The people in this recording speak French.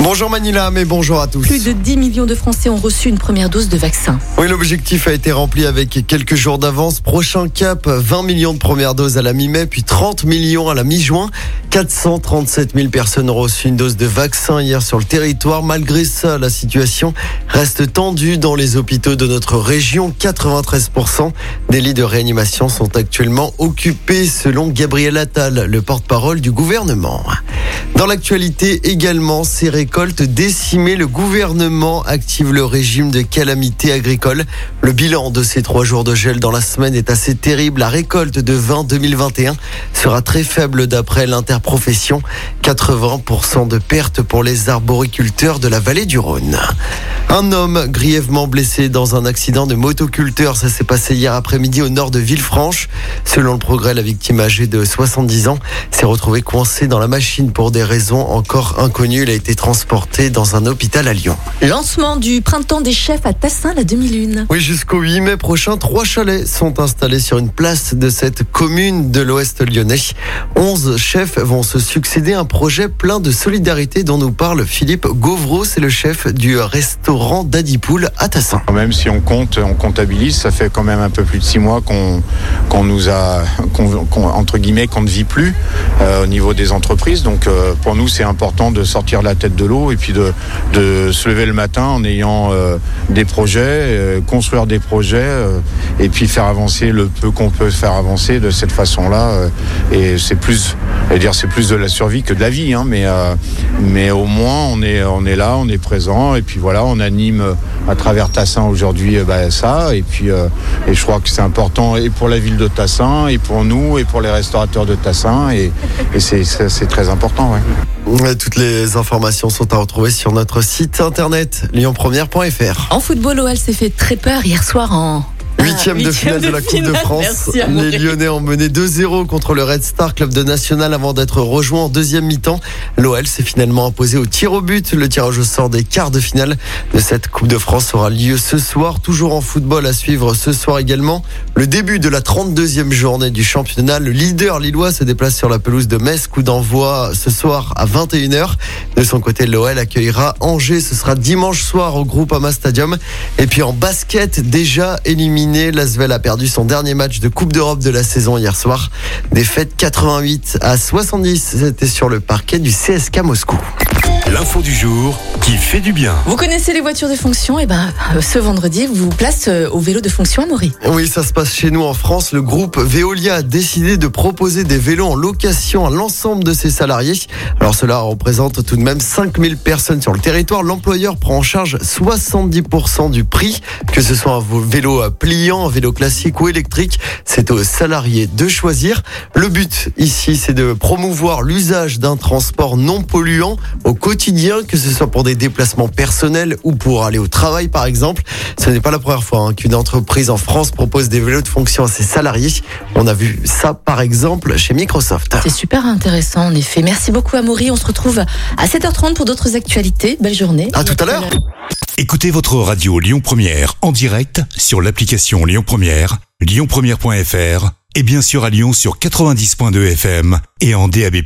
Bonjour Manila, mais bonjour à tous. Plus de 10 millions de Français ont reçu une première dose de vaccin. Oui, l'objectif a été rempli avec quelques jours d'avance. Prochain cap, 20 millions de premières doses à la mi-mai, puis 30 millions à la mi-juin. 437 000 personnes ont reçu une dose de vaccin hier sur le territoire. Malgré ça, la situation reste tendue dans les hôpitaux de notre région. 93% des lits de réanimation sont actuellement occupés, selon Gabriel Attal, le porte-parole du gouvernement. Dans l'actualité également, ces récoltes décimées, le gouvernement active le régime de calamité agricole. Le bilan de ces trois jours de gel dans la semaine est assez terrible. La récolte de vin 2021 sera très faible d'après l'interprofession. 80% de pertes pour les arboriculteurs de la vallée du Rhône. Un homme grièvement blessé dans un accident de motoculteur. Ça s'est passé hier après-midi au nord de Villefranche. Selon le progrès, la victime âgée de 70 ans s'est retrouvée coincée dans la machine pour des raisons encore inconnues. Il a été transporté dans un hôpital à Lyon. Lancement du printemps des chefs à Tassin la demi-lune. Oui, jusqu'au 8 mai prochain, trois chalets sont installés sur une place de cette commune de l'Ouest lyonnais. 11 chefs vont se succéder. Un projet plein de solidarité dont nous parle Philippe Gauvreau. C'est le chef du restaurant d'Adipoul à Tassin. Même si on compte, on comptabilise, ça fait quand même un peu plus de six mois qu'on qu'on nous a, qu'on, qu'on- entre guillemets, qu'on ne vit plus euh, au niveau des entreprises. Donc euh, pour nous, c'est important de sortir la tête de l'eau et puis de, se lever le matin en ayant euh, des projets, euh, construire des projets euh, et puis faire avancer le peu qu'on peut faire avancer de cette façon-là. et c'est plus, veux dire, c'est plus de la survie que de la vie, hein, mais euh, mais au moins on est on est là, on est présent et puis voilà, on anime euh, à travers Tassin aujourd'hui euh, bah, ça et puis euh, et je crois que c'est important et pour la ville de Tassin et pour nous et pour les restaurateurs de Tassin et, et c'est très important. Ouais. Toutes les informations sont à retrouver sur notre site internet lyonpremière.fr. En football, OL s'est fait très peur hier soir en. Huitième de finale de la Coupe de. France. Les Lyonnais ont mené 2-0 contre le Red Star Club de National avant d'être rejoint en deuxième mi-temps. L'OL s'est finalement imposé au tir au but. Le tirage au sort des quarts de finale de cette Coupe de France aura lieu ce soir. Toujours en football à suivre ce soir également. Le début de la 32e journée du championnat. Le leader lillois se déplace sur la pelouse de Metz. Coup d'envoi ce soir à 21h. De son côté, l'OL accueillera Angers. Ce sera dimanche soir au Groupama Stadium. Et puis en basket, déjà éliminé, l'Asvel a perdu son dernier match de Coupe d'Europe de la saison hier soir. Défaite 88 à 70. C'était sur le parquet du CSK Moscou. L'info du jour qui fait du bien. Vous connaissez les voitures de fonction? Et ben, euh, ce vendredi, vous vous place euh, au vélo de fonction à Maury. Oui, ça se passe chez nous en France. Le groupe Veolia a décidé de proposer des vélos en location à l'ensemble de ses salariés. Alors cela représente tout de même 5000 personnes sur le territoire. L'employeur prend en charge 70% du prix, que ce soit un vélo pliant, un vélo classique ou électrique. C'est aux salariés de choisir. Le but ici, c'est de promouvoir l'usage d'un transport non polluant au quotidien, que ce soit pour des déplacements personnels ou pour aller au travail par exemple. Ce n'est pas la première fois hein, qu'une entreprise en France propose des vélos de fonction à ses salariés. On a vu ça par exemple chez Microsoft. C'est super intéressant, en effet. Merci beaucoup, Amaury. On se retrouve à 7h30 pour d'autres actualités. Belle journée. À tout à l'heure. Écoutez votre radio Lyon Première en direct sur l'application Lyon Première, lyonpremière.fr et bien sûr à Lyon sur 90.2 FM et en DAB+.